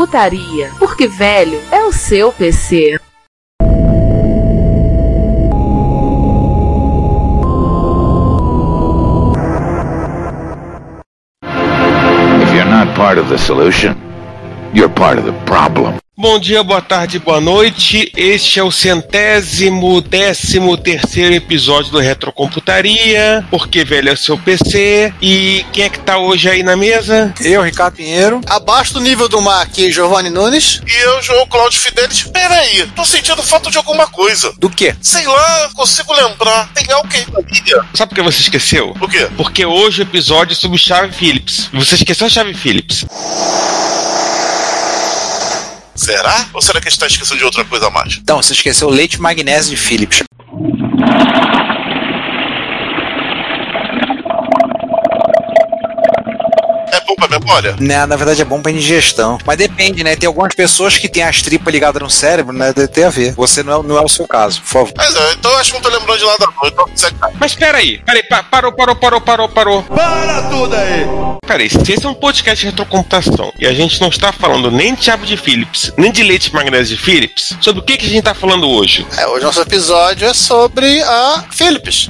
Retrocomputaria, porque velho é o seu PC. If you're not part of the solution, you're part of the problem. Bom dia, boa tarde, boa noite. Este é o centésimo, décimo terceiro episódio do Retrocomputaria, porque velho é o seu PC. E quem é que tá hoje aí na mesa? Eu, Ricardo Pinheiro. Abaixo do nível do mar aqui, Giovanni Nunes. E eu, João Cláudio Fidelis. Peraí, tô sentindo falta de alguma coisa. Do quê? Sei lá, consigo lembrar. Tem alguém na linha. Sabe por que você esqueceu? O quê? Porque hoje o episódio é sobre chave Phillips. Você esqueceu a chave Phillips. Será? Ou será que a gente tá esquecendo de outra coisa a mais? Então, você esqueceu o leite magnésio de Philips. É pra memória? Né, na verdade é bom pra indigestão. Mas depende, né? Tem algumas pessoas que têm as tripas ligadas no cérebro, né? Deve ter a ver. Você não é, não é o seu caso, por favor. Mas é, então eu acho que não tô lembrando de nada não. Então aí. Mas peraí, peraí, pa- parou, parou, parou, parou, parou. Para tudo aí! Peraí, se esse é um podcast de retrocomputação e a gente não está falando nem de chave de Phillips, nem de leite magnésio de Phillips, sobre o que, que a gente tá falando hoje? É, hoje nosso episódio é sobre a Philips.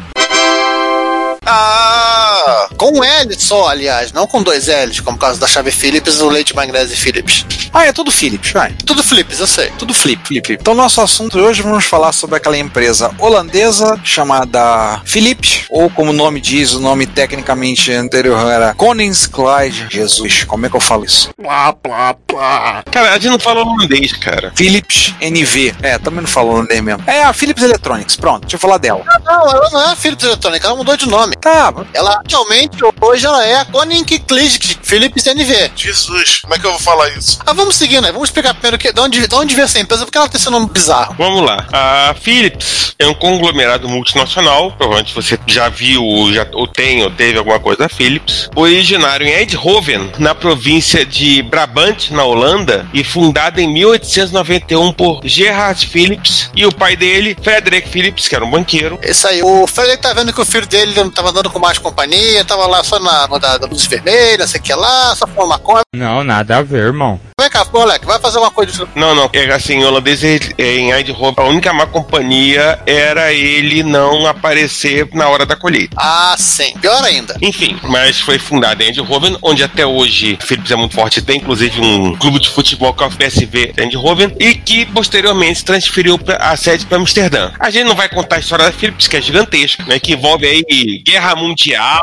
Ah! Com um L só, aliás, não com dois L's, como o caso da chave Philips e o leite magnésio Philips. Ah, é tudo Philips, vai. Tudo Philips, eu sei. Tudo flip, flip, flip. Então, nosso assunto de hoje vamos falar sobre aquela empresa holandesa chamada Philips, ou como o nome diz, o nome tecnicamente anterior era Koningskleid. Jesus, como é que eu falo isso? Plá, plá, plá. Cara, a gente não fala holandês, cara. Philips NV. É, também não falo holandês mesmo. É a Philips Electronics, pronto, deixa eu falar dela. Não, ela não é a Philips Eletrônica, ela mudou de nome. Tá, Ela atualmente, hoje, ela é a Koninklijke Philips NV. Jesus, como é que eu vou falar isso? Ah, vamos seguindo, né? Vamos explicar primeiro que, de, onde, de onde veio essa empresa, porque ela tem esse nome bizarro. Vamos lá. A Philips é um conglomerado multinacional. Provavelmente você já viu, já, ou tem, ou teve alguma coisa da Philips. Originário em Eindhoven, na província de Brabant, na Holanda, e fundada em 1891 por Gerhard Philips e o pai dele, Frederick Philips, que era um banqueiro. Isso aí. O Frederick tá vendo que o filho dele não tava andando com mais companhia, tava lá só na, na da, da luz vermelha, sei que lá, só fumando maconha. Não, nada a ver, irmão. Vem cá, moleque, vai fazer uma coisa. Não, não. É assim, em holandês, é, em Eindhoven, a única má companhia era ele não aparecer na hora da colheita. Ah, sim. Pior ainda. Enfim, mas foi fundada em Eindhoven, onde até hoje a Philips é muito forte, tem inclusive um clube de futebol que é o PSV de Eindhoven, e que posteriormente transferiu pra- a sede para Amsterdã. A gente não vai contar a história da Philips, que é gigantesca, né, que envolve aí guerra mundial.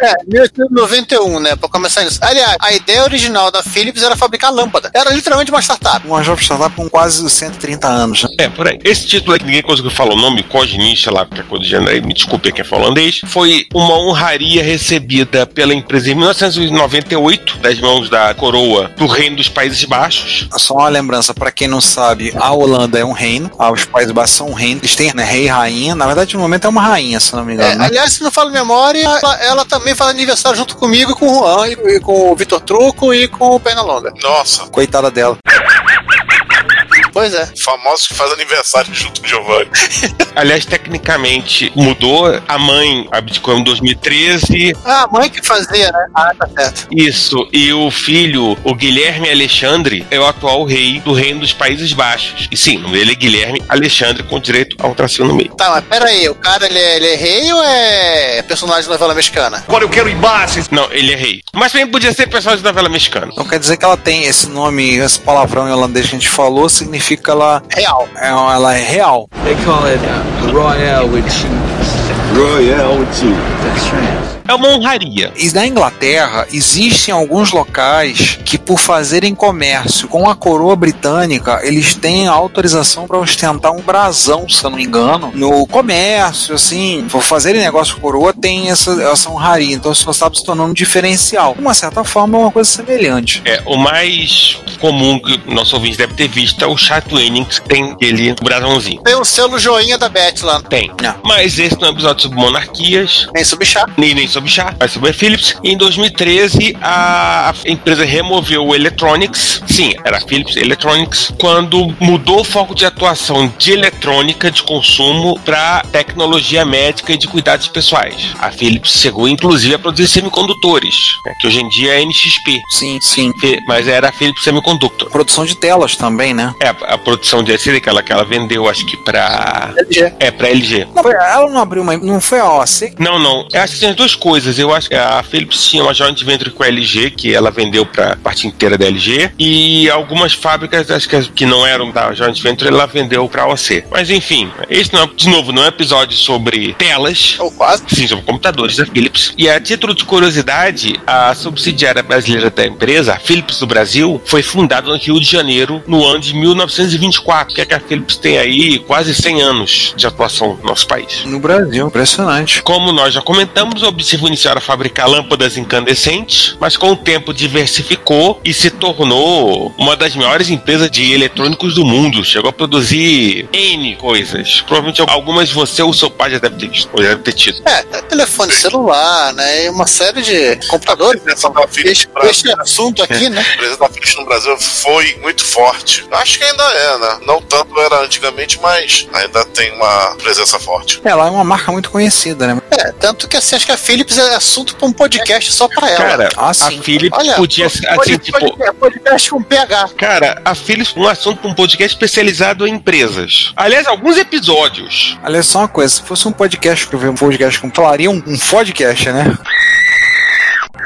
É, 1891, né? Pra começar isso. Aliás, a ideia original da Philips era fabricar lâmpada. Era literalmente uma startup. uma jovem startup com quase 130 anos, né? É, por aí. Esse título aí que ninguém conseguiu falar o nome, Cognicha lá, qualquer coisa do gênero aí, me desculpe quem é holandês, foi uma honraria recebida pela empresa em 1998, das mãos da coroa do Reino dos Países Baixos. Só uma lembrança, pra quem não sabe, a Holanda é um reino, ah, os Países Baixos são um reino, eles têm né, rei e rainha, na verdade no momento é uma rainha, se não me É, engano, né? aliás, se não falo memória, ela, ela também faz aniversário junto comigo, com o Juan, e, e com o Vitor Truco e com o Pernalonga. Nossa, Coitada dela. Pois é. famosos que fazem aniversário junto com o Giovanni. Aliás, tecnicamente mudou. A mãe abdicou em 2013. Ah, a mãe que fazia, né? Ah, tá certo. Isso. E o filho, o Guilherme Alexandre, é o atual rei do Reino dos Países Baixos. E sim, dele é Guilherme Alexandre, com direito a um tracinho no meio. Tá, mas pera aí, o cara ele é, ele é rei ou é personagem de novela mexicana? Agora eu quero imagens. Não, ele é rei. Mas também podia ser personagem de novela mexicana. Então quer dizer que ela tem esse nome, esse palavrão em holandês que a gente falou, significa que ela Real. é, ela é real. They call it uh, Royale with cheese. Royalty. That's right. É uma honraria. E na Inglaterra existem alguns locais que, por fazerem comércio com a coroa britânica, eles têm autorização para ostentar um brasão, se eu não me engano, no comércio, assim, por fazerem negócio com a coroa, tem essa, essa honraria. Então isso acaba se tornando um diferencial. De uma certa forma, é uma coisa semelhante. É, o mais comum que o nosso ouvinte deve ter visto é o Chatwinnings, que tem aquele brasãozinho. Tem o selo joinha da Beth lá. Tem. É. Mas esse não é um episódio sobre monarquias, Nem subchá. nem, nem sobre chá, mas sobre a Philips. E em 2013, a, empresa removeu o Electronics, sim, era a Philips Electronics, quando mudou o foco de atuação de eletrônica de consumo para tecnologia médica e de cuidados pessoais. A Philips chegou, inclusive, a produzir semicondutores, né, que hoje em dia é NXP, Sim, sim. Mas era a Philips Semiconductor. Produção de telas também, né? É, a, produção de LCD que ela, que ela vendeu, acho que pra. LG. É, pra LG. Não, ela não abriu uma. Não foi a OC? Não, não. Eu acho que tem as duas coisas. Eu acho que a Philips tinha uma joint venture com a LG, que ela vendeu pra parte inteira da LG. E algumas fábricas, acho que, que não eram da joint venture, ela vendeu pra OC. Mas enfim, esse não é, de novo, não é um episódio sobre telas. Ou quase. Sim, sobre computadores da Philips. E a título de curiosidade, a subsidiária brasileira da empresa, a Philips do Brasil, foi fundada no Rio de Janeiro no ano de 1924. Que é que a Philips tem aí quase 100 anos de atuação no nosso país. No Brasil. Impressionante. Como nós já comentamos, o objetivo inicial era fabricar lâmpadas incandescentes, mas com o tempo diversificou e se tornou uma das maiores empresas de eletrônicos do mundo. Chegou a produzir N coisas. Provavelmente algumas você ou seu pai já deve ter visto, ou já deve ter tido. É, telefone celular, né? E uma série de computadores. Da Philips Esse, no Brasil. esse assunto aqui, né? A empresa da Philips no Brasil foi muito forte. Acho que ainda é, né? Não tanto era antigamente, mas ainda tem uma presença forte. Ela é uma marca muito conhecida, né? É, tanto que assim, acho que a Philips é assunto pra um podcast só pra ela. Cara, Ah, a. Philips Olha, podia ser assim, tipo. pod- podcast com PH. Cara, a Philips, um assunto para um podcast especializado em empresas. Aliás, alguns episódios. Aliás, só uma coisa, se fosse um podcast, que eu vi um podcast como falaria um, um podcast, né?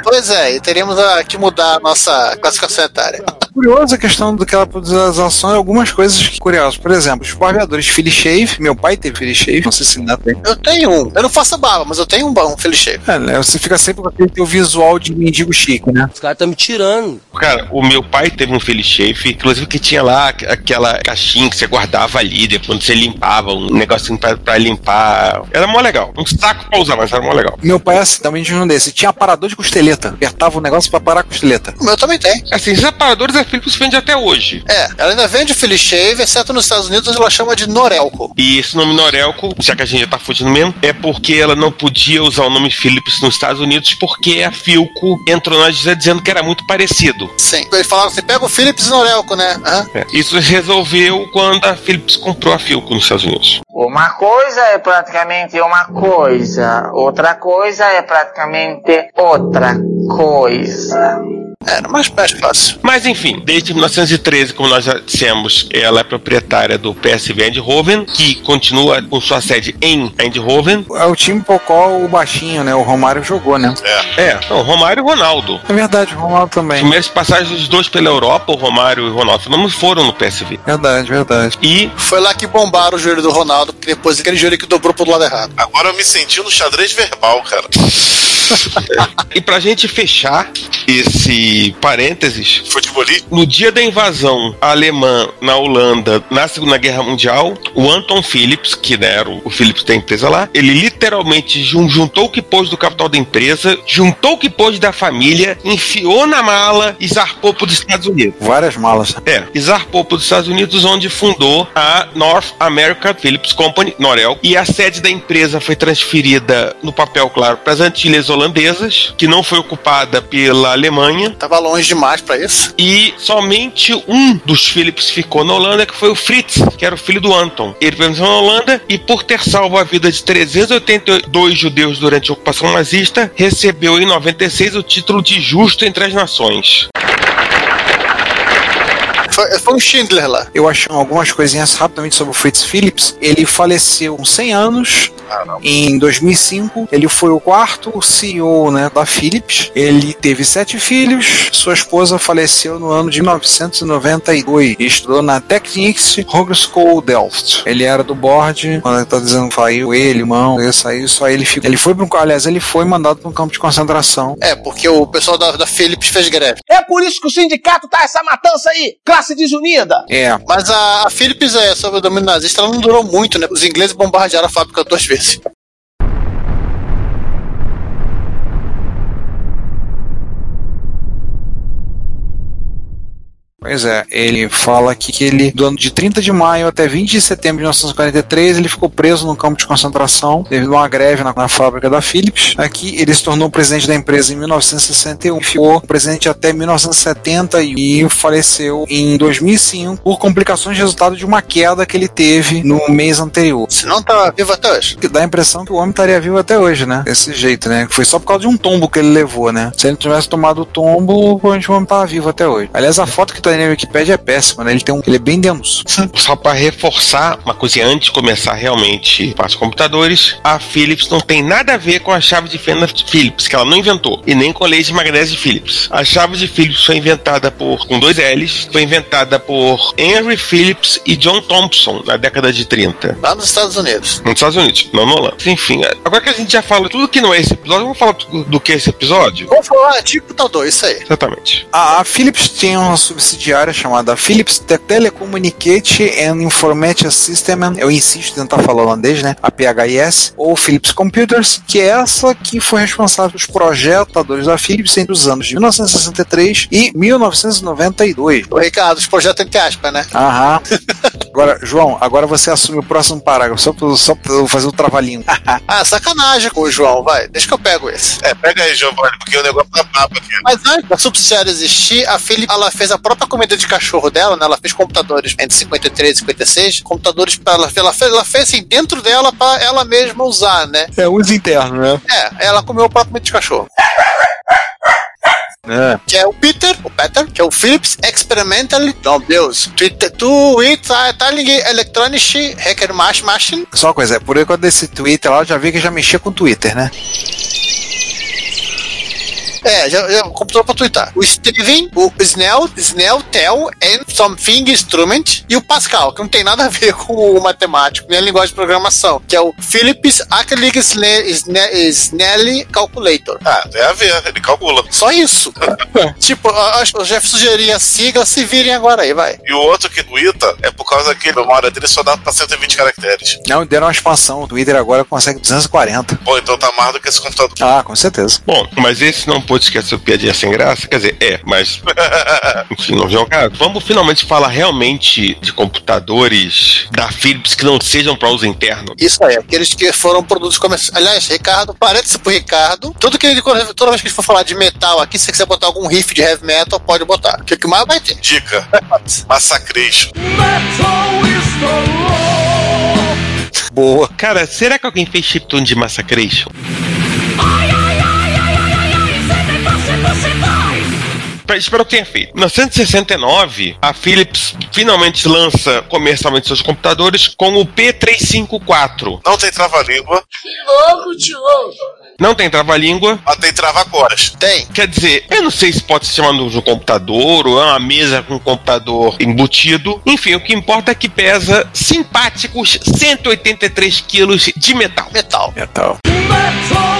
Pois é, e teríamos a- que mudar a nossa classificação etária. Curiosa a questão daquela produção e algumas coisas curiosas. Por exemplo, os barbeadores Philly Shave. Meu pai teve Philly Shave, não sei se ainda tem. Eu tenho um. Eu não faço barba, mas eu tenho um, um Philly Shave. É, né? Você fica sempre com aquele teu visual de mendigo chique, né? Os caras estão me tirando. Cara, o meu pai teve um Philly Shave, inclusive que tinha lá aqu- aquela caixinha que você guardava ali, depois quando você limpava, um negocinho pra, pra limpar. Era mó legal. Um saco pra usar, mas era mó legal. Meu pai assim, também tinha um desse. Tinha aparador de costeleta. Apertava o negócio pra parar a costeleta. O meu também tem. Assim, esses aparadores a Philips vende até hoje. É, ela ainda vende Philly Shave, exceto nos Estados Unidos, onde ela chama de Norelco. E esse nome Norelco, já que a gente já tá fugindo mesmo, é porque ela não podia usar o nome Philips nos Estados Unidos porque a Philco entrou na dizendo que era muito parecido. Sim. Eles falaram assim: pega o Philips e Norelco, né? É, Isso se resolveu quando a Philips comprou a Philco nos Estados Unidos. Uma coisa é praticamente uma coisa, outra coisa é praticamente outra coisa. Era mais, mais fácil. Mas enfim, desde 1913, como nós já dissemos, ela é proprietária do PSV Eindhoven, que continua com sua sede em Eindhoven. É o time pro qual o baixinho, né? O Romário jogou, né? É, não, Romário e Ronaldo. É verdade, o Romário também. Primeiras passagens dos dois pela Europa, o Romário e o Ronaldo não foram no PSV. Verdade, verdade. E Foi lá que bombaram o joelho do Ronaldo, porque depois aquele joelho que dobrou pro lado errado. Agora eu me senti no xadrez verbal, cara. E pra gente fechar esse parênteses, Futebolista. no dia da invasão alemã na Holanda, na Segunda Guerra Mundial, o Anton Philips, que né, era o o Philips da empresa lá, ele literalmente jun- juntou o que pôs do capital da empresa, juntou o que pôs da família, enfiou na mala e zarpou para os Estados Unidos. Várias malas. É, e zarpou para os Estados Unidos, onde fundou a North America Philips Company, Norel, e a sede da empresa foi transferida no papel, claro, para as Antilhas Holandesas, que não foi ocupada pela Alemanha, Tava longe demais pra isso. e somente um dos Philips ficou na Holanda, que foi o Fritz, que era o filho do Anton. Ele permaneceu na Holanda e, por ter salvo a vida de 382 judeus durante a ocupação nazista, recebeu em 96 o título de Justo entre as Nações. Foi, foi um Schindler lá. Eu achei algumas coisinhas rapidamente sobre o Fritz Phillips. Ele faleceu com 100 anos em 2005. Ele foi o quarto CEO né, da Philips. Ele teve sete filhos. Sua esposa faleceu no ano de 1992 e estudou na Technics Hogeschool Delft. Ele era do board. Quando ele tá dizendo que saiu, ele, irmão, ele saiu, só ele ficou. Ele foi para um, aliás, ele foi mandado para um campo de concentração. É, porque o pessoal da, da Philips fez greve. É por isso que o sindicato tá essa matança aí, classe desunida. É, Mas a, a Philips, é, sob o domínio nazista, ela não durou muito, né? Os ingleses bombardearam a fábrica duas vezes. Pois é, ele fala aqui que ele, do ano de 30 de maio até 20 de setembro de 1943, ele ficou preso no campo de concentração devido a uma greve na, na fábrica da Philips. Aqui ele se tornou presidente da empresa em 1961, ficou presidente até 1970 e faleceu em 2005 por complicações resultado de uma queda que ele teve no mês anterior. Se não tá vivo até hoje. Que dá a impressão que o homem estaria vivo até hoje, né? Desse jeito, né? Foi só por causa de um tombo que ele levou, né? Se ele não tivesse tomado o tombo, provavelmente o homem tava vivo até hoje. Aliás, a foto que tá na Wikipedia é péssima, né? Ele tem um. Ele é bem denso. Só para reforçar uma coisa antes de começar realmente para os computadores, a Philips não tem nada a ver com a chave de fenda Philips, que ela não inventou, e nem com a lei de magnésio de Philips. A chave de Philips foi inventada por, com dois L's, foi inventada por Henry Phillips e John Thompson na década de 30. Lá nos Estados Unidos. Nos Estados Unidos, não no Holanda. Enfim, agora que a gente já fala tudo que não é esse episódio, vamos falar do, que é esse episódio? Vamos falar de computador, isso aí. Exatamente. A, a Philips tinha uma subsidiária chamada Philips Te- Telecommunicate and Information System, eu insisto em tentar falar holandês, né? A PHIS, ou Philips Computers, que é essa que foi responsável pelos projetadores da Philips entre os anos de 1963 e 1992. O Ricardo, os projetos entre aspas, né? Aham. Agora, João, agora você assume o próximo parágrafo, só pra, só pra eu fazer o trabalhinho. Ah, sacanagem com o João, vai. Deixa que eu pego esse. É, pega aí, Giovanni, porque o negócio tá papo aqui. Mas antes da subsidiária existir, a Philips ela fez a própria comida de cachorro dela, né? Ela fez computadores entre 53 e 56, computadores para ela, ela fez, ela fez assim dentro dela para ela mesma usar, né? É uso interno, né? É, ela comeu o próprio comida de cachorro. É. Que é o Peter, o Peter, que é o Philips Experimental, oh Deus, Twitter, tu, Italien Electronic Hacker Machine, Só uma coisa, é por aí quando desse Twitter lá, eu já vi que já mexia com o Twitter, né? É, já, já computador pra twittar. O Steven, o Snell, Snell, Tel, and Something Instrument e o Pascal, que não tem nada a ver com o matemático, nem a linguagem de programação, que é o Philips Acrylic Sne- Sne- Snelly Calculator. Ah, tem a ver, ele calcula. Só isso. tipo, eu acho que o Jeff sugeria a sigla, se virem agora aí, vai. E o outro que twitta é por causa que a memória dele só dá pra 120 caracteres. Não, deram uma expansão. O Twitter agora consegue 240. Pô, então tá mais do que esse computador. Ah, com certeza. Bom, mas esse não pode esquecer piadinha sem graça, quer dizer, é, mas enfim, não vem ao caso. Vamos finalmente falar realmente de computadores da Philips que não sejam para uso interno. Isso aí, aqueles que foram produtos comerciais. Aliás, Ricardo, parece pro Ricardo. Tudo que ele, toda vez que a gente for falar de metal aqui, se você quiser botar algum riff de heavy metal, pode botar. O que mais vai ter? Dica: Massacration. Boa. Cara, será que alguém fez chiptune de Massacration? Espero que tenha feito. Em 1969, a Philips finalmente lança comercialmente seus computadores com o P354. Não tem trava-língua, Não tem trava-língua. mas tem trava-coras. Tem. Quer dizer, eu não sei se pode se chamar de um computador ou é uma mesa com um computador embutido. Enfim, o que importa é que pesa simpáticos 183 quilos de metal. Metal. Metal. Metal!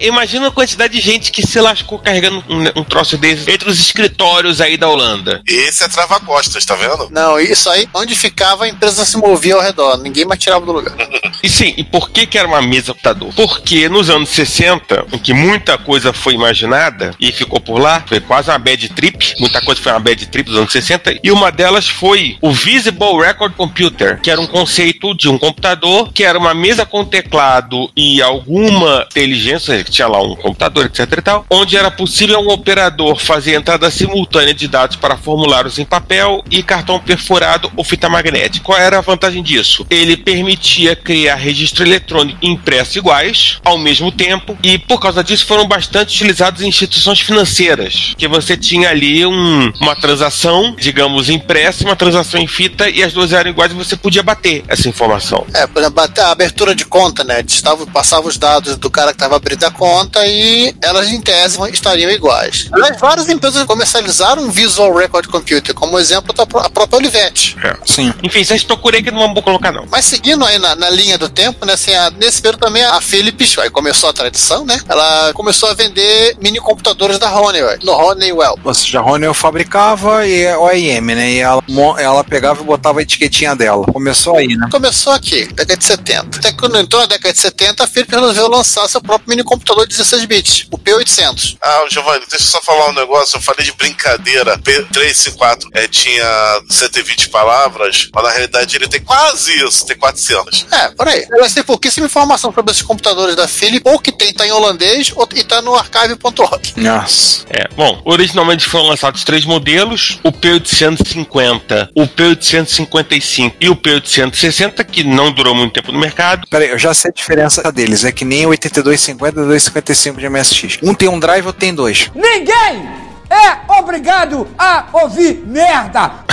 Imagina a quantidade de gente que se lascou carregando um, um troço desse entre os escritórios aí da Holanda. Esse é trava-costas, tá vendo? Não, isso aí, onde ficava, a empresa se movia ao redor. Ninguém mais tirava do lugar. E sim, e por que, que era uma mesa computador? Porque nos anos 60, em que muita coisa foi imaginada e ficou por lá, foi quase uma bad trip, muita coisa foi uma bad trip dos anos 60, e uma delas foi o Visible Record Computer, que era um conceito de um computador que era uma mesa com teclado e alguma inteligência, tinha lá um computador, etc e tal, onde era possível um operador fazer entrada simultânea de dados para formulários em papel e cartão perfurado ou fita magnética. Qual era a vantagem disso? Ele permitia criar registro eletrônico impresso iguais ao mesmo tempo e por causa disso foram bastante utilizados em instituições financeiras, que você tinha ali um, uma transação, digamos, impressa, uma transação em fita e as duas eram iguais e você podia bater essa informação. É, por exemplo, a abertura de conta, né? Estava, passava os dados do cara que estava abrindo a conta e elas, em tese, estariam iguais. Aliás, várias empresas comercializaram um Visual Record Computer, como exemplo da a própria Olivetti. É. Sim. Enfim, vocês procurei que não vou colocar não. Mas seguindo aí na, na linha do tempo, né? Assim, a- nesse período também a Philips, aí começou a tradição, né? Ela começou a vender mini computadores da Honeywell, no Honeywell. Ou seja, a Honeywell fabricava e a OEM, né? E ela, ela pegava e botava a etiquetinha dela. Começou aí, né? Começou aqui, década de 70. Até quando entrou na década de 70, a Philips resolveu lançar seu próprio mini computador de 16 bits, o P800. Ah, Giovanni, deixa eu só falar um negócio. Eu falei de brincadeira. P354 é, tinha 120 palavras, mas na realidade ele tem quase isso, tem 400. É, por aí. Mas tem pouquíssima informação sobre esses computadores da Philips, ou que tem tá em holandês, ou e tá no archive.org. Nossa. É, bom, originalmente foram lançados três modelos: o P850, o P855 e o P860, que não durou muito tempo no mercado. Peraí, eu já sei a diferença deles. É que nem o 8250 e o 255 de MSX. Um tem um drive, outro tem dois. Ninguém é obrigado a ouvir merda.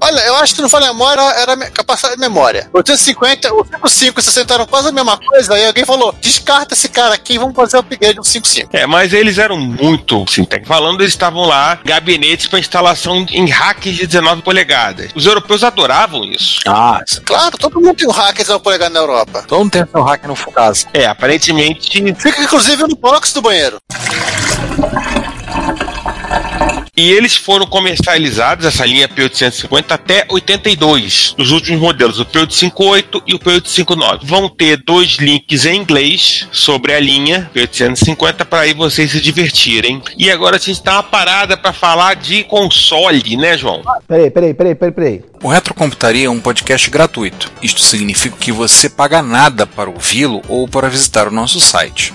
Olha, eu acho que não foi memória, era capacidade de memória. O 850, o 55 e o 60 eram quase a mesma coisa, aí alguém falou: descarta esse cara aqui vamos fazer o upgrade do 55. É, mas eles eram muito, assim, falando, eles estavam lá, gabinetes para instalação em hacks de 19 polegadas. Os europeus adoravam isso. Ah, Claro, todo mundo tem um hack de polegar na Europa. todo mundo tem seu hack no Fukasa. É, aparentemente Fica inclusive no box do banheiro. E eles foram comercializados, essa linha P850, até 82, os últimos modelos, o P858 e o P859. Vão ter dois links em inglês sobre a linha P850 para aí vocês se divertirem. E agora a gente tá uma parada para falar de console, né, João? Peraí, peraí, peraí, peraí, peraí. O Retrocomputaria é um podcast gratuito. Isto significa que você paga nada para ouvi-lo ou para visitar o nosso site.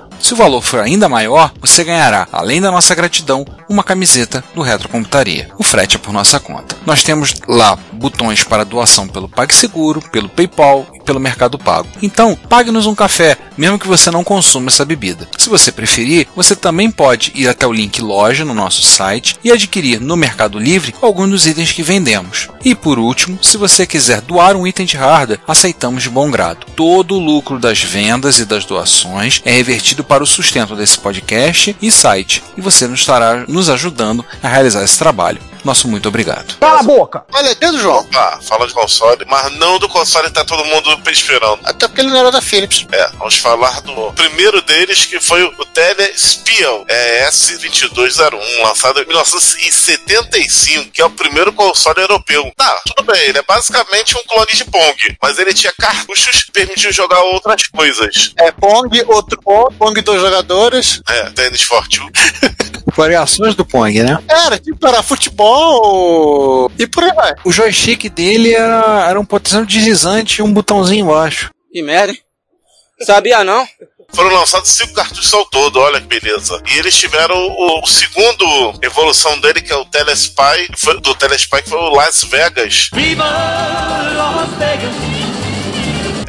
se o valor for ainda maior, você ganhará, além da nossa gratidão, uma camiseta do Retrocomputaria. O frete é por nossa conta. Nós temos lá botões para doação pelo PagSeguro, pelo PayPal e pelo Mercado Pago. Então, pague-nos um café, mesmo que você não consuma essa bebida. Se você preferir, você também pode ir até o link loja no nosso site e adquirir no Mercado Livre alguns dos itens que vendemos. E por último, se você quiser doar um item de hardware, aceitamos de bom grado. Todo o lucro das vendas e das doações é revertido para o sustento desse podcast e site, e você nos estará nos ajudando a realizar esse trabalho. Nosso muito obrigado. Cala a boca. Olha, dedo, João. Opa, fala de console, mas não do console que tá todo mundo esperando. Até porque ele não era da Philips. É, vamos falar do primeiro deles, que foi o Telespion é, S2201, lançado em 1975, que é o primeiro console europeu. Tá, tudo bem, ele é basicamente um clone de Pong, mas ele tinha cartuchos que permitiam jogar outras coisas. É Pong, outro Pong, Pong dois jogadores. É, Tennis for Two. Variações do Pong, né? Era, tipo, era futebol e por aí vai. O joystick dele era, era um potencial deslizante e um botãozinho embaixo. Que merda. hein? Sabia não? Foram lançados cinco cartuchos ao todo, olha que beleza. E eles tiveram o, o segundo evolução dele, que é o Telespy, foi, do Telespy, que foi o Las Vegas. Viva Las Vegas.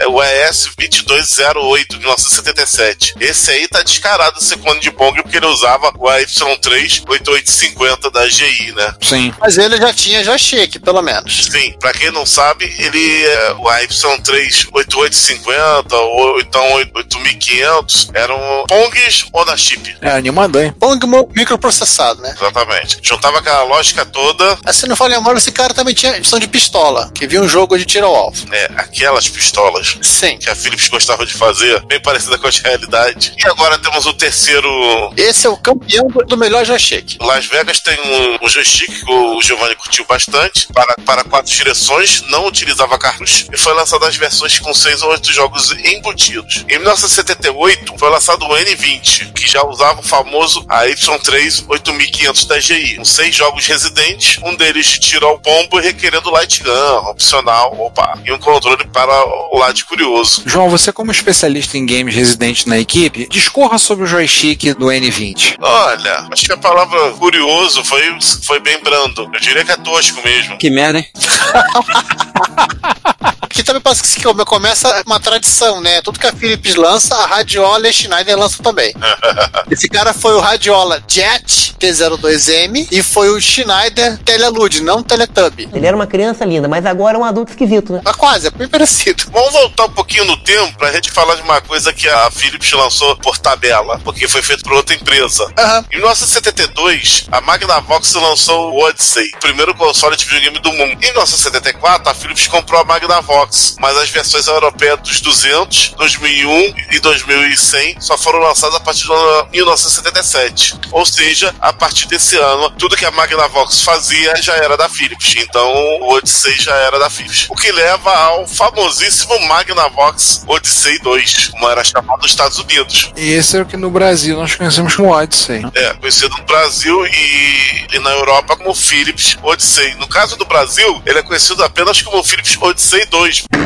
É o ES2208 de 1977. Esse aí tá descarado ser clone de Pong porque ele usava o AY38850 da GI, né? Sim. Mas ele já tinha joystick, pelo menos. Sim, pra quem não sabe, ele é o AY38850 ou então 8500 eram Pongs ou da chip. É animador, hein? Pong microprocessado, né? Exatamente. Juntava aquela lógica toda, Assim, não falei memória, esse cara também tinha edição de pistola, que via um jogo de tiro ao alvo. é, aquelas pistolas Sim. Que a Philips gostava de fazer, bem parecida com a realidade. E agora temos o terceiro. Esse é o campeão do- melhor joystick. Las Vegas tem um, um joystick que o Giovanni curtiu bastante, para, para quatro direções, não utilizava cartucho, e foi lançado as versões com seis ou oito jogos embutidos. Em 1978, foi lançado o N20, que já usava o famoso AY3 8500 da GI, com seis jogos residentes, um deles tiro ao pombo requerendo light gun, opcional, opa, e um controle para o lado curioso. João, você como especialista em games residente na equipe, discorra sobre o joystick do N20. Olha, acho que a palavra curioso foi, foi bem brando. Eu diria que é tosco mesmo. Que merda, hein? Que também parece que começa uma tradição, né? Tudo que a Philips lança, a Radiola e a Schneider lançam também. Esse cara foi o Radiola Jet T02M e foi o Schneider Telelud, não Teletubby. Ele era uma criança linda, mas agora é um adulto esquisito, né? Mas quase, é bem parecido. Vamos voltar um pouquinho no tempo pra gente falar de uma coisa que a Philips lançou por tabela, porque foi feito por outra empresa. Em 1972, a Magnavox lançou o Odyssey, o primeiro console de videogame do mundo. Em 1974, a Philips comprou a Magnavox, mas as versões europeias dos 200, 2001 e 2100 só foram lançadas a partir de 1977. Ou seja, a partir desse ano, tudo que a Magnavox fazia já era da Philips. Então, o Odyssey já era da Philips. O que leva ao famosíssimo Magnavox Odyssey 2, como era chamado nos Estados Unidos. E esse é o que no Brasil nós conhecemos como Odyssey. É, conhecido no Brasil e, e na Europa como Philips Odyssey. No caso do Brasil, ele é conhecido apenas como Philips Odyssey 2. Rich.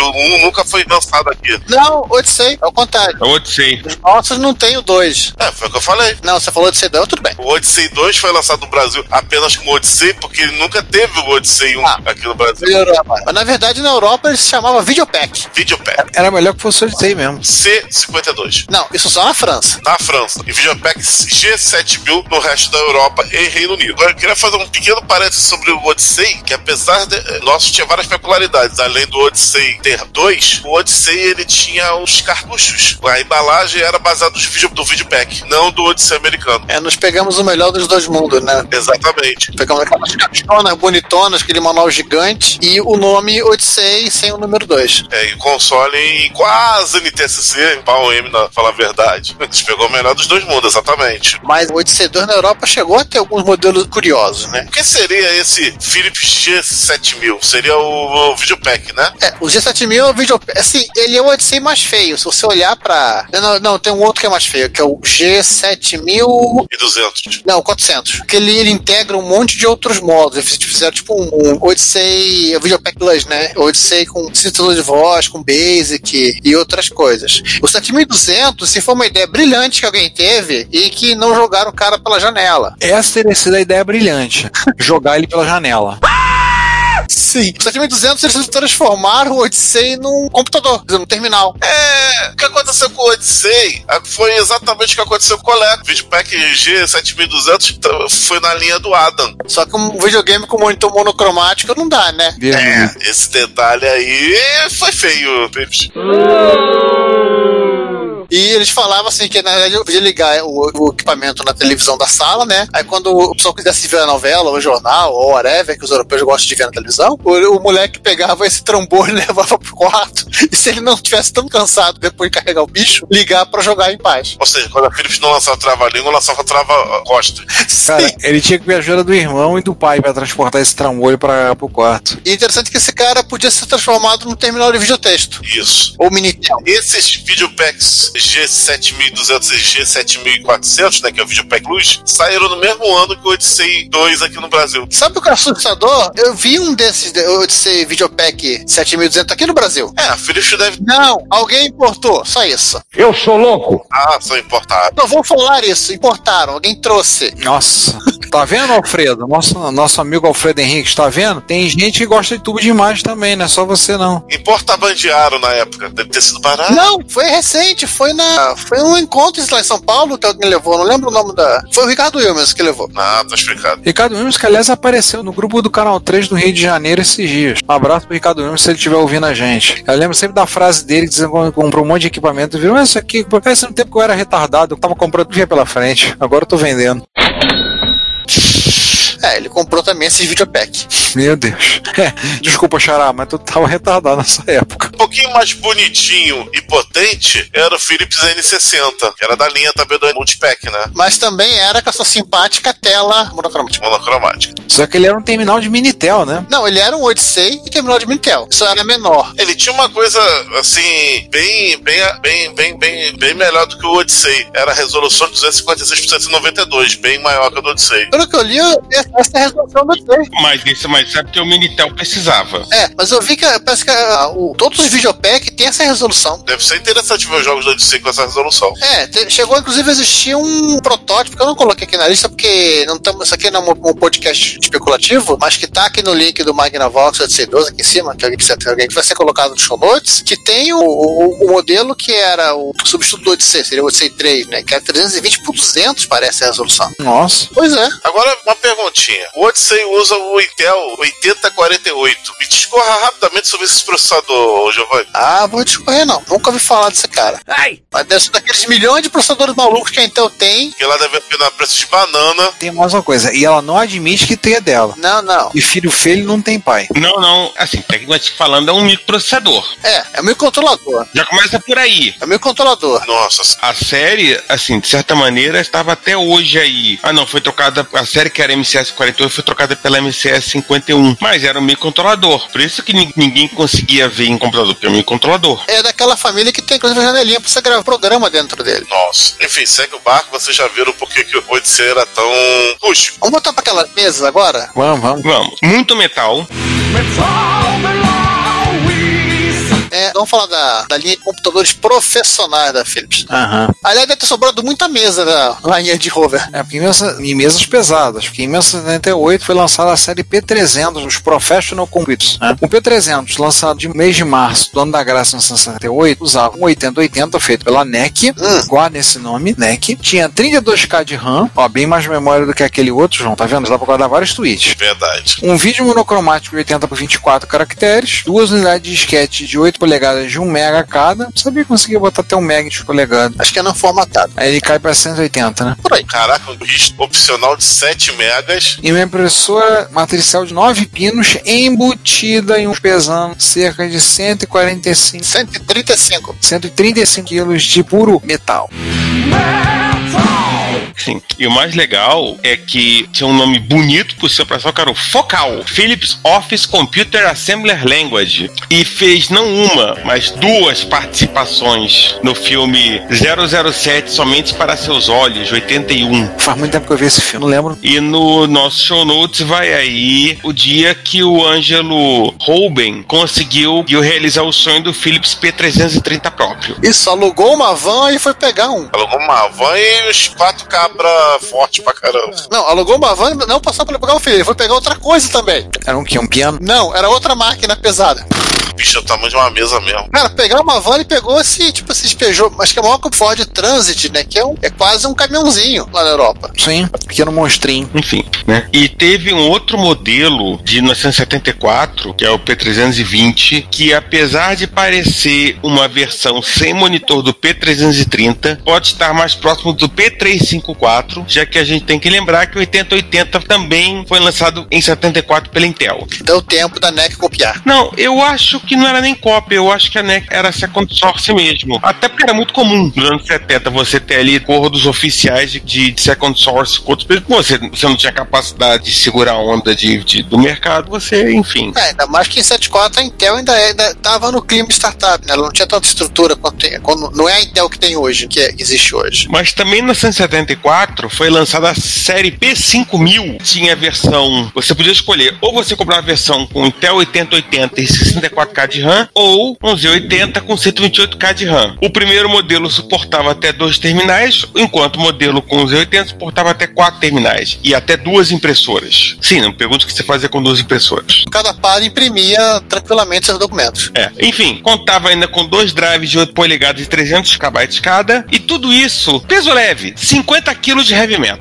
Que o 1 nunca foi lançado aqui. Não, Odyssey, é o contrário. É o Odyssey. Os nossos não tem o 2. É, foi o que eu falei. Não, você falou Odyssey 2, tudo bem. O Odyssey 2 foi lançado no Brasil apenas como Odyssey, porque ele nunca teve o Odyssey 1 aqui no Brasil. Europa. Mas na verdade na Europa ele se chamava Videopack. Videopack. Era melhor que fosse Odyssey mesmo. C52. Não, isso só na França. Na França. E Videopack G7000 no resto da Europa e Reino Unido. Agora eu queria fazer um pequeno parênteses sobre o Odyssey, que apesar de. eh, Nosso tinha várias peculiaridades. Além do Odyssey ter dois, o Odyssey ele tinha os cartuchos. A embalagem era baseada no vídeo, do Videopack, não do Odyssey americano. É, nós pegamos o melhor dos dois mundos, né? Exatamente. Pegamos aquelas caixonas bonitonas, aquele manual gigante e o nome Odyssey sem o número 2. É, e o console em quase NTSC, em pau M, na falar a verdade. A gente pegou o melhor dos dois mundos, exatamente. Mas o Odyssey 2 na Europa chegou a ter alguns modelos curiosos, né? O que seria esse Philips G7000? Seria o, o Videopack, né? É, o G7000 é o vídeo. Assim, ele é o Odyssey mais feio. Se você olhar pra. Não, não, tem um outro que é mais feio, que é o G7000. E 200. Não, 400. Que ele, ele integra um monte de outros modos. Eles fizeram tipo um, um Odyssey, o Videopack Plus, né? Odyssey com sintetizador de voz, com Basic e outras coisas. O 7200, se foi uma ideia brilhante que alguém teve e que não jogaram o cara pela janela. Essa teria sido a ideia brilhante. Jogar ele pela janela. Sim. O 7200 eles transformaram o Odyssey num computador, num terminal. É, o que aconteceu com o Odyssey ah, foi exatamente o que aconteceu com o Coleco. O Videopack G7200 t- foi na linha do Adam. Só que um videogame com monitor monocromático não dá, né? É, esse detalhe aí foi feio, Philips. E eles falavam assim que na verdade eu podia ligar o, o equipamento na televisão da sala, né? Aí quando o pessoal quisesse ver a novela, ou o jornal, ou whatever, que os europeus gostam de ver na televisão, o, o moleque pegava esse trambor e levava pro quarto. E se ele não tivesse tão cansado depois de carregar o bicho, ligar pra jogar em paz. Ou seja, quando a Philips não lançava trava-língua, lançava trava-costa. Cara, ele tinha que ver a ajuda do irmão e do pai pra transportar esse trambolho pra, pro quarto. E interessante que esse cara podia ser transformado num terminal de videotexto. Isso. Ou Minitel. Esses videopacks G7200 e G7400, né, que é o Videopack Plus, saíram no mesmo ano que o Odyssey 2 aqui no Brasil. Sabe o que é assustador? Eu vi um desses de Odyssey Videopack 7200 aqui no Brasil. É, a Philips deve... Não, alguém importou, só isso. Eu sou louco. Ah, são importados. Não vou falar isso, importaram, alguém trouxe. Nossa, tá vendo, Alfredo? Nosso, nosso amigo Alfredo Henrique, tá vendo? Tem gente que gosta de tubo de imagem também, não é só você não. Importabandearam na época. Deve ter sido barato. Não, foi recente, foi na. Foi um encontro lá em São Paulo que alguém levou, não lembro o nome da. Foi o Ricardo Wilmes que levou. Ah, tá explicado. Ricardo Wilmes, que aliás apareceu no grupo do Canal 3 do Rio de Janeiro esses dias. Um abraço pro Ricardo Wilmes se ele estiver ouvindo a gente. Eu lembro sempre da frase dele dizendo que comprou um monte de equipamento. Viu, "Ah, isso aqui, porque esse no tempo que eu era retardado, eu tava comprando tudo pela frente. Agora eu tô vendendo. É, ele comprou também esses videopack. Meu Deus. É, desculpa, Xará, mas tu tava retardado nessa época. Um pouquinho mais bonitinho e potente era o Philips N60, que era da linha também do Multipack, né? Mas também era com a sua simpática tela monocromática. Monocromática. Só que ele era um terminal de Minitel, né? Não, ele era um Odyssey e terminal de Minitel. Isso era menor. Ele tinha uma coisa, assim, bem, bem, bem, bem, bem, bem melhor do que o Odyssey. Era a resolução de 256 por 192, bem maior que a do Odyssey. Pelo que eu li, essa é a resolução do Odyssey. Mas isso, mas sabe que o Minitel precisava. É, mas eu vi que parece que ah, o- todos os videopack tem essa resolução. Deve ser interessante ver os jogos do Odyssey com essa resolução. É, te- chegou inclusive a existir um protótipo que eu não coloquei aqui na lista porque não tamo, isso aqui não é um, um podcast especulativo, mas que tá aqui no link do Magnavox Odyssey 12 aqui em cima, que alguém, que alguém que vai ser colocado no show notes, que tem o, o, o modelo que era o substituto do Odyssey, seria o Odyssey 3, né? Que era 320 por 200, parece a resolução. Nossa. Pois é. Agora, uma perguntinha. O Odyssey usa o Intel 8048. Me discorra rapidamente sobre esse processador, Giovanni. Ah, vou discorrer não. Nunca ouvi falar desse cara. Ai! Mas deve ser daqueles milhões de processadores malucos que a Intel tem. Que lá deve ter na preço de banana. Tem mais uma coisa, e ela não admite que tenha dela. Não, não. E filho feio não tem pai. Não, não. Assim, tecnicamente falando, é um microprocessador. É, é o microcontrolador. Já começa por aí. É o microcontrolador. Nossa, A série, assim, de certa maneira, estava até hoje aí. Ah, não, foi trocada. A série que era MCS 48 foi trocada pela MCS 51. Mas era um microcontrolador. Por isso que ni- ninguém conseguia ver em computador, porque é um microcontrolador. É daquela família que tem inclusive a janelinha pra você gravar programa dentro dele. nossa. Enfim, segue o barco, vocês já viram por que que o Odyssey era tão rústico. Vamos voltar pra aquelas mesas agora? Vamos, vamos. Vamos. Muito metal. É, vamos falar da, da linha de computadores profissionais da Philips. Aham. Aliás, deve ter sobrado muita mesa na linha de rover. É, porque em mesas pesadas, porque em 1978 foi lançada a série P300, os Professional Computers. né? O P300, lançado de mês de março do ano da graça em 1968, usava um 8080 feito pela NEC, igual nesse nome, NEC. Tinha 32K de RAM, ó, bem mais memória do que aquele outro, João, tá vendo? Dá pra guardar vários tweets. Verdade. Um vídeo monocromático de 80 por 24 caracteres, duas unidades de disquete de 8 polegadas de 1 mega cada. Sabia que conseguia botar até 1 mega de polegada. Acho que é não formatado. Aí ele cai pra 180, né? Por aí. Caraca, um disco opcional de 7 megas. E uma impressora matricial de 9 pinos embutida em um pesando cerca de 145, 135. 135 quilos de puro metal. Sim. E o mais legal é que tinha um nome bonito pro seu operação, que era o Focal. Philips Office Computer Assembler Language. E fez não uma, mas duas participações no filme 007 Somente para Seus Olhos, de 81. Faz muito tempo que eu vi esse filme, não lembro. E no nosso show notes vai aí o dia que o Ângelo Rouben conseguiu realizar o sonho do Philips P330 próprio. Isso, alugou uma van e foi pegar um. Alugou uma van e os quatro cabra forte pra caramba. Não, alugou uma van e não passou pra pegar o filho. Ele foi pegar outra coisa também. Era um que? Um piano? Não, era outra máquina pesada. Bicho, é o tamanho de uma mesa mesmo. Cara, pegar uma van e pegou esse, tipo, esse despejou, acho que é maior que o Ford Transit, né? Que é, um, é quase um caminhãozinho lá na Europa. Sim, pequeno monstrinho. Enfim, né? E teve um outro modelo de 1974, que é o P320, que apesar de parecer uma versão sem monitor do P330, pode estar mais próximo do P354, já que a gente tem que lembrar que o 8080 também foi lançado em 74 pela Intel. Deu tempo da NEC copiar. Não, eu acho que não era nem cópia, eu acho que a NEC era second source mesmo. Até porque era muito comum nos anos 70 você ter ali dos oficiais de, de, second source com outros você, você não tinha capacidade de segurar a onda de, de do mercado, você, enfim. É, ainda mais que em 74 a Intel ainda, estava no clima startup, né? Ela não tinha tanta estrutura quanto tem. Não é a Intel que tem hoje, que, é, que existe hoje. Mas também na 174 foi lançada a série P5000. Tinha a versão. Você podia escolher ou você comprar a versão com Intel 8080 e 64K de RAM ou um Z80 com 128K de RAM. O primeiro modelo suportava até dois terminais, enquanto o modelo com Z80 suportava até quatro terminais e até duas impressoras. Sim, não pergunto o que você fazia com duas impressoras. Cada par imprimia tranquilamente seus documentos. É. Enfim, contava ainda com dois drives de 8 polegadas de 300 KB cada e tudo isso peso leve, 50 kg de heavy metal.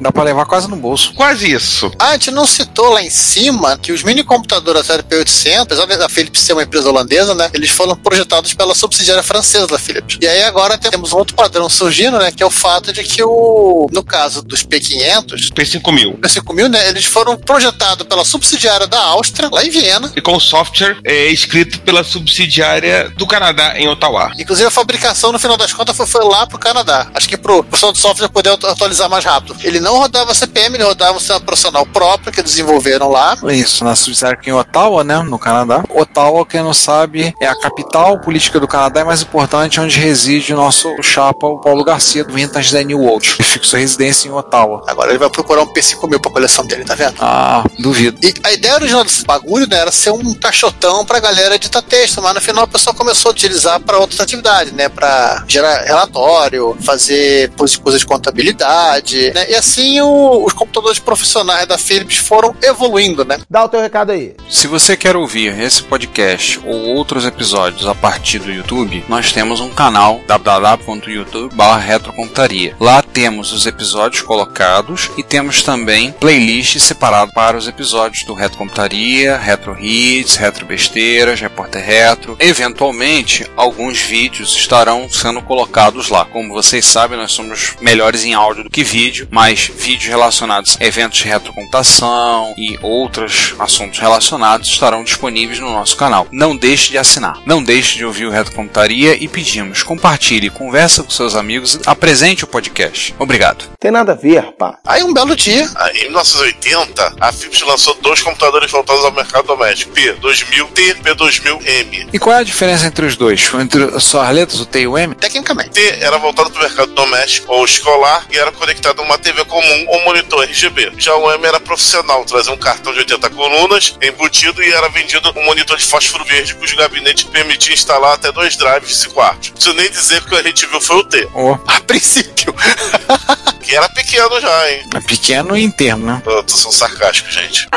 Dá pra levar quase no bolso. Quase isso. Ah, a gente não citou lá em cima que os mini computadores da série P800, apesar da Philips ser uma empresa holandesa, né? Eles foram projetados pela subsidiária francesa da Philips. E aí agora temos um outro padrão surgindo, né? Que é o fato de que o, no caso dos P500, P5000. P5000, né? Eles foram projetados pela subsidiária da Áustria, lá em Viena. E com software é, escrito pela subsidiária do Canadá, em Ottawa. Inclusive a fabricação, no final das contas, foi, foi lá pro Canadá. Acho que pro pessoal do software poder atu- atualizar mais rápido. Ele não rodava CPM, ele rodava um sistema profissional próprio que desenvolveram lá. Isso, na aqui em Ottawa, né, no Canadá. Ottawa, quem não sabe, é a capital política do Canadá e mais importante, onde reside o nosso chapa, o Paulo Garcia, do Vintage da New World, que fixa sua residência em Ottawa. Agora ele vai procurar um P5000 pra coleção dele, tá vendo? Ah, duvido. E a ideia original desse bagulho né, era ser um caixotão pra galera editar texto, mas no final o pessoal começou a utilizar para outras atividades, né? Pra gerar relatório, fazer coisas de contabilidade, né? E assim o- os computadores profissionais da Philips foram evoluindo, né? Dá o teu recado aí. Se você quer ouvir esse podcast ou outros episódios a partir do YouTube, nós temos um canal www.youtube.com.retrocomputaria. Lá temos os episódios colocados e temos também playlists separadas para os episódios do Retro Computaria, Retro Hits, Retro Besteiras, Repórter Retro. Eventualmente, alguns vídeos estarão sendo colocados lá. Como vocês sabem, nós somos melhores em áudio do que vídeo, mas vídeos relacionados a eventos de retrocomputação e outros assuntos relacionados estarão disponíveis no nosso canal. Não deixe de assinar. Não deixe de ouvir o Retrocomputaria e pedimos, compartilhe, conversa com seus amigos, apresente o podcast. Obrigado. Tem nada a ver, pá. Aí um belo dia, Aí, em 1980, a Philips lançou dois computadores voltados ao mercado doméstico: P2000T e P2000M. E qual é a diferença entre os dois? Entre só as letras, o T e o M? tecnicamente. T era voltado para o mercado doméstico ou escolar e era conectado a uma TV comum ou monitor RGB. Já o M era profissional, trazia um cartão de 80 colunas embutido e era vendido um monitor de fósforo verde, cujo gabinete permitia instalar até dois drives de 5 quartos. Não preciso nem dizer que o que a gente viu foi o T, Oh, A princípio. que era pequeno já, hein? é pequeno e interno, né? Eu tô sendo sarcástico, gente.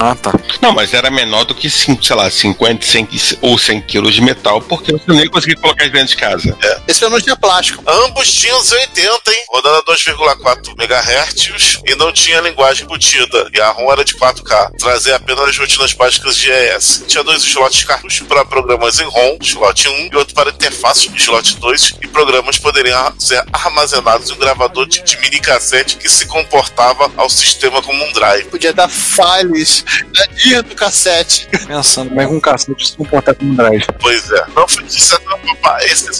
Ah, tá. Não, mas era menor do que, sei lá, 50 100, qui- ou 100 quilos de metal, porque você nem conseguia colocar dentro de casa. Esse pelo menos tinha plástico. Ambos tinham 80, hein? Rodando a 2,4 MHz e não tinha linguagem embutida. E a ROM era de 4K. Trazia apenas as rotinas básicas de ES. Tinha dois slots de cartucho para programas em ROM, slot 1, e outro para interface, slot 2, e programas poderiam ser armazenados um gravador de, de mini cassete que se comportava ao sistema como um drive. Podia dar files na guia do cassete. Pensando, mas um cassete se comportar como um drive. Pois é. Não foi papai. Esse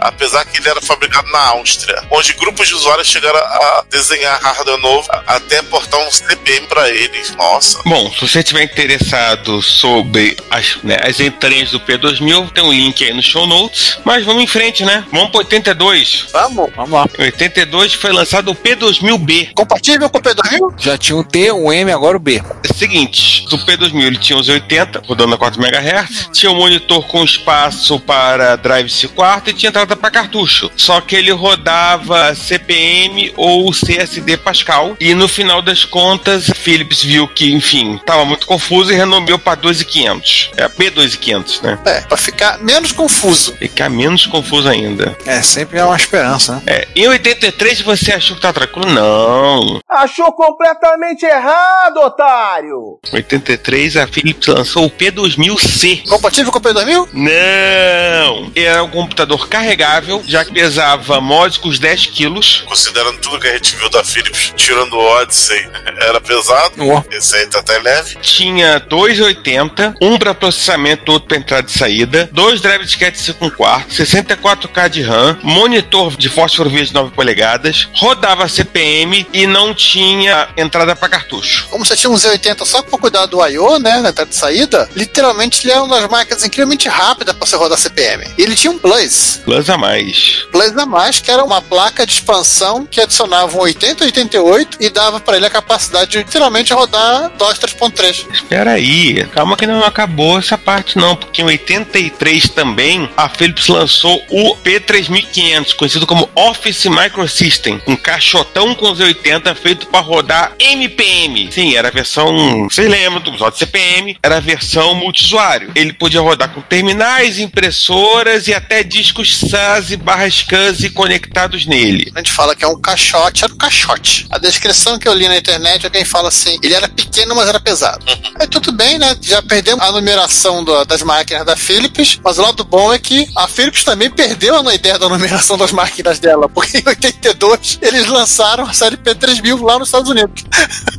apesar que ele era fabricado na Áustria, onde grupos de usuários chegaram a desenhar hardware novo até portar um CPM para eles. Nossa. Bom, se você estiver interessado sobre as, né, as entranhas do P2000, tem um link aí no show notes. Mas vamos em frente, né? Vamos para 82. Vamos. Vamos lá. 82 72 foi lançado o P2000B. Compatível com o P2000? Já tinha um T, um M, agora o B. É seguinte, do P2000 ele tinha os 80, rodando a 4 MHz, uhum. tinha um monitor com espaço para drive C4 e tinha entrada para cartucho. Só que ele rodava CPM ou CSD Pascal e no final das contas Philips viu que, enfim, estava muito confuso e renomeou para 2500. É P2500, né? É, para ficar menos confuso. Ficar menos confuso ainda. É, sempre é uma esperança, né? É, em 80 83 você achou que tá tranquilo? Não. Achou completamente errado, otário! Em 83 a Philips lançou o P2000C. Compatível com o P2000? Não! Era um computador carregável, já que pesava módicos 10 quilos. Considerando tudo que a gente viu da Philips, tirando o Odyssey, era pesado. Ó. Esse aí tá até leve. Tinha 280, um para processamento, outro para entrada e saída, dois drive disquete 5 quarto, 64K de RAM, monitor de fósforo verde 9 polegadas, rodava CPM e não tinha entrada para cartucho. Como você tinha um Z80 só pra cuidar do I.O., né, na entrada e saída, literalmente ele era uma das máquinas incrivelmente rápidas pra você rodar CPM. E ele tinha um Plus. Plus a mais. Plus a mais, que era uma placa de expansão que adicionava um 80 e 88 e dava pra ele a capacidade de literalmente rodar DOS 3.3. Espera aí, calma que não acabou essa parte não, porque em 83 também a Philips lançou o P3500, conhecido como Office Microsystem, um caixotão com os 80 feito para rodar MPM. Sim, era a versão não sei lembra, do episódio CPM, era a versão multiusuário. Ele podia rodar com terminais, impressoras e até discos SAS e barra SCSI conectados nele. A gente fala que é um caixote, era um caixote. A descrição que eu li na internet, alguém fala assim, ele era pequeno, mas era pesado. Aí tudo bem, né? Já perdemos a numeração do- das máquinas da Philips, mas o lado bom é que a Philips também perdeu a ideia da numeração das máquinas dela, porque em 82 eles lançaram a série P3000 lá nos Estados Unidos.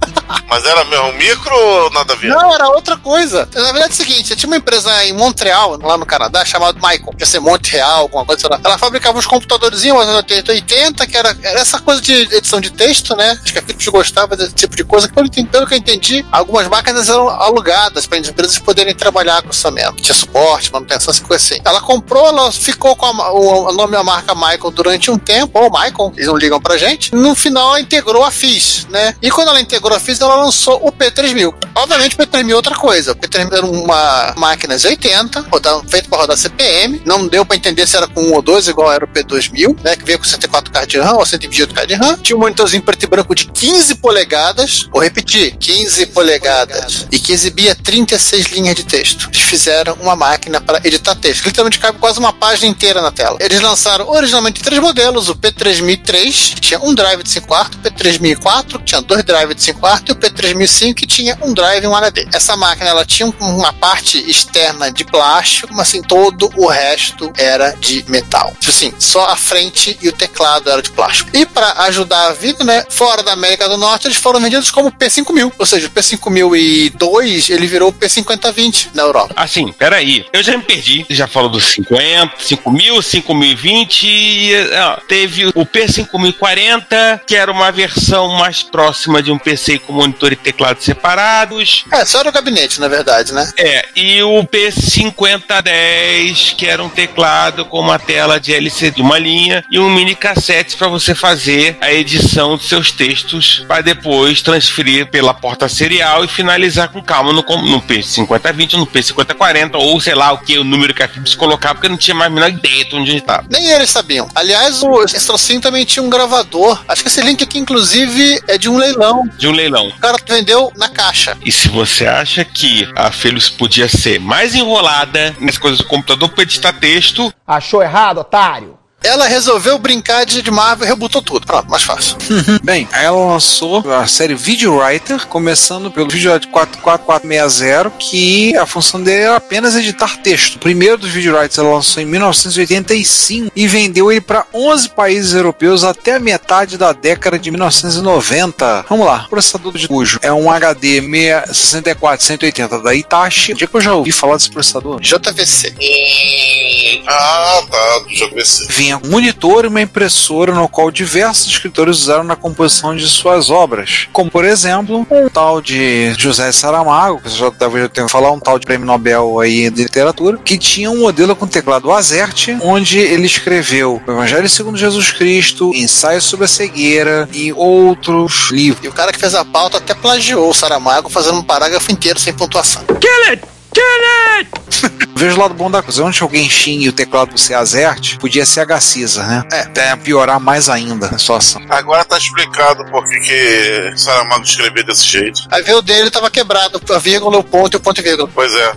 Mas era mesmo micro ou nada a ver? Não, era outra coisa. Na verdade é o seguinte, tinha uma empresa em Montreal, lá no Canadá, chamada Michael, que ia ser Montreal, alguma coisa, sei lá. Ela fabricava uns computadorzinhos nos anos 80, 80, que era, era essa coisa de edição de texto, né? Acho que a Philips gostava desse tipo de coisa. Pelo, que eu entendi, algumas máquinas eram alugadas para as empresas poderem trabalhar com orçamento. Tinha suporte, manutenção, essa coisa assim. Ela comprou, ela ficou com a, o, o nome da marca Michael durante um tempo, ou Michael, eles não ligam pra gente. No final, ela integrou a FIS, né? E quando ela integrou a FIS, ela lançou o P3000. Obviamente, o P3000 é outra coisa. O P3000 era uma máquina de 80, rodava, feito para rodar CPM. Não deu para entender se era com 1 ou 2, igual era o P2000, né? Que veio com 64K de RAM ou 128K de RAM. Tinha um monitorzinho preto e branco de 15 polegadas. Vou repetir: 15 polegadas. E que exibia 36 linhas de texto. Eles fizeram uma máquina para editar texto. Literalmente cabe quase uma página inteira na tela. Eles lançaram originalmente três modelos: o P3003, que tinha um drive de 5 quartos, o P3004, que tinha dois drives de 5 quartos, o P3005, que tinha um drive e um HD. Essa máquina ela tinha uma parte externa de plástico, mas assim, todo o resto era de metal. Tipo assim, só a frente e o teclado era de plástico. E para ajudar a vida, né, fora da América do Norte, eles foram vendidos como P5000. Ou seja, o P5002 ele virou o P5020 na Europa. Assim, peraí. Eu já me perdi. Já falou dos 50, 5000, 5020. e, ó, teve o P5040, que era uma versão mais próxima de um PC com monitor e teclado separados. É, só era o gabinete, na verdade, né? É, e o P5010, que era um teclado com uma tela de LCD de uma linha e um mini cassete para você fazer a edição dos seus textos para depois transferir pela porta serial e finalizar com calma no, no P5020, no P5040 ou sei lá o que, o número que a Philips colocar, porque não tinha mais a menor ideia de onde estava. Nem eles sabiam. Aliás, o esse trocinho também tinha um gravador. Acho que esse link aqui, inclusive, é de um leilão. De um leilão. O cara vendeu na caixa. E se você acha que a Philips podia ser mais enrolada nas coisas do computador para editar texo, Achou errado, otário? Ela resolveu brincar de Marvel e rebutou tudo. Pronto, mais fácil. Bem, aí ela lançou a série Video Writer, começando pelo Video 44460, que a função dele era apenas editar texto. O primeiro dos Video Writers ela lançou em 1985 e vendeu ele para 11 países europeus até a metade da década de 1990. Vamos lá, processador de cujo é um HD 64 180 da Hitachi. Onde é que eu já ouvi falar desse processador? JVC. Hum, ah, tá. Deixa eu um monitor e uma impressora no qual diversos escritores usaram na composição de suas obras. Como, por exemplo, um tal de José Saramago, que você já talvez tenha falado, um tal de prêmio Nobel aí de literatura, que tinha um modelo com teclado AZERTY, onde ele escreveu o Evangelho segundo Jesus Cristo, Ensaios sobre a cegueira e outros livros. E o cara que fez a pauta até plagiou o Saramago fazendo um parágrafo inteiro sem pontuação. Kill it! Kill it! Veja o lado bom da coisa. Onde alguém xingue o teclado ser AZERTY, podia ser H-Cisa, né? É, até piorar mais ainda a situação. Agora tá explicado por que que Saramago escrevia desse jeito. Aí veio o dele tava quebrado, a vírgula, o ponto e o ponto e vírgula. Pois é.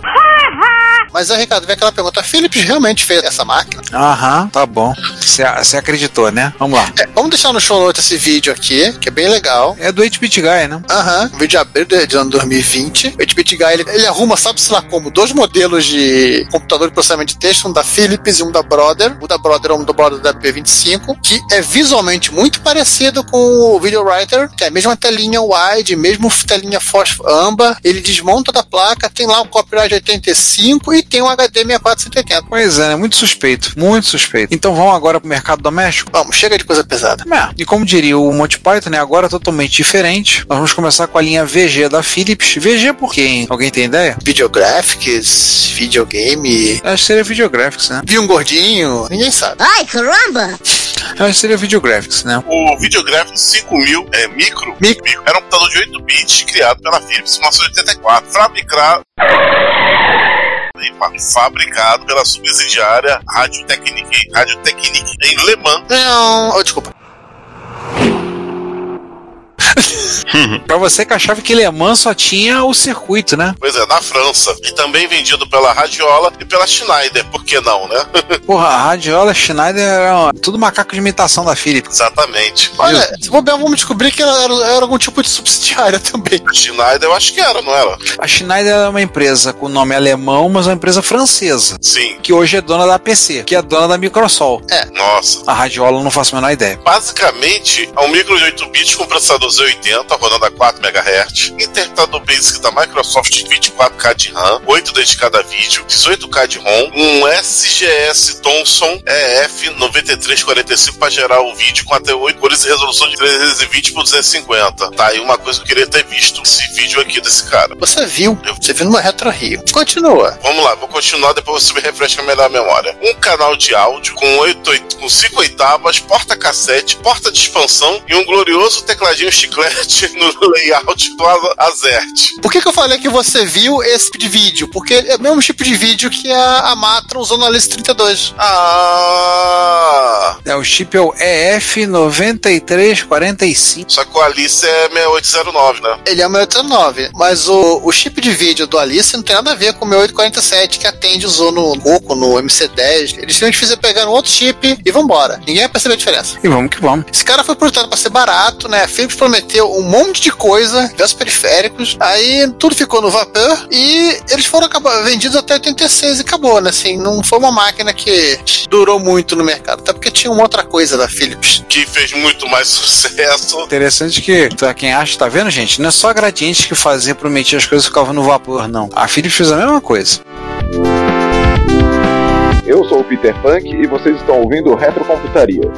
Mas aí, Ricardo, vem aquela pergunta: a Philips realmente fez essa máquina? Aham, tá bom. Você acreditou, né? Vamos lá. É, vamos deixar no show notes esse vídeo aqui, que é bem legal. É do 8-Bit Guy, né? Aham, vídeo de abril de, de ano 2020. O 8-Bit Guy, ele, ele arruma, sabe-se lá como, dois modelos de computador de processamento de texto, um da Philips e um da Brother. O da Brother é um do Brother da P25, que é visualmente muito parecido com o Video Writer, que é a mesma telinha wide, mesmo telinha fósforo âmbar. Ele desmonta da placa, tem lá o copyright 85 e tem um HD 6480. Pois é, né? Muito suspeito. Muito suspeito. Então vamos agora pro mercado doméstico? Vamos, chega de coisa pesada. É, e como diria o Monty Python, né? Agora totalmente diferente. Nós vamos começar com a linha VG da Philips. VG por quê, hein? Alguém tem ideia? Videographics, videogame. Acho que seria Videographics, né? Vi um gordinho, ninguém sabe. Ai, caramba! Acho que seria Videographics, né? O Videographics 5000 é micro, micro. era um computador de 8 bits criado pela Philips em 1984, fabricado fabricado pela subsidiária Rádio Technique em Le Mans. Não, oh, desculpa. Pra você que achava que Le Mans só tinha o circuito, né? Pois é, na França. E também vendido pela Radiola e pela Schneider, por que não, né? Porra, a Radiola Schneider era tudo macaco de imitação da Philips. Exatamente. Olha, se bobear, vamos descobrir que era, era algum tipo de subsidiária também. A Schneider eu acho que era, não era? A Schneider é uma empresa com nome alemão, mas uma empresa francesa. Sim. Que hoje é dona da PC, que é dona da Microsol. É. Nossa. A Radiola eu não faço a menor ideia. Basicamente, é um micro de 8 bits com processador Z80 rodando a 4 MHz, interpretador Basic da Microsoft 24K de RAM, 8 dedicado a vídeo, 18K de ROM, um SGS Thomson EF 9345 para gerar o vídeo com até 8 cores e resolução de 320 por 250. Tá aí uma coisa que eu queria ter visto, esse vídeo aqui desse cara. Você viu? Você viu numa Retro Rio. Continua. Vamos lá, vou continuar, depois você me refresca melhor a memória. Um canal de áudio com 8, com 5 oitavas, porta-cassete, porta de expansão e um glorioso tecladinho chiclete no layout do Azert. Por que, que eu falei que você viu esse tipo de vídeo? Porque é o mesmo tipo de vídeo que a, a Matra usou no Alice 32. Ah! É, o chip é o EF9345. Só que o Alice é 6809, né? Ele é o 6809, mas o, o chip de vídeo do Alice não tem nada a ver com o 6847 que a Tende usou no Coco, no MC10. Eles simplesmente fizeram pegar um outro chip e vambora. Ninguém vai perceber a diferença. E vamos que vamos. Esse cara foi projetado para ser barato, né? Philips prometeu um monte de coisa, diversos periféricos, aí tudo ficou no vapor e eles foram acabar, vendidos até 86 e acabou, né? Assim, não foi uma máquina que durou muito no mercado, até porque tinha uma outra coisa da Philips. Que fez muito mais sucesso. Interessante que, pra quem acha, tá vendo, gente? Não é só Gradiente que fazia, prometia as coisas ficavam no vapor, não. A Philips fez a mesma coisa. Eu sou o Peter Punk e vocês estão ouvindo Retrocomputaria.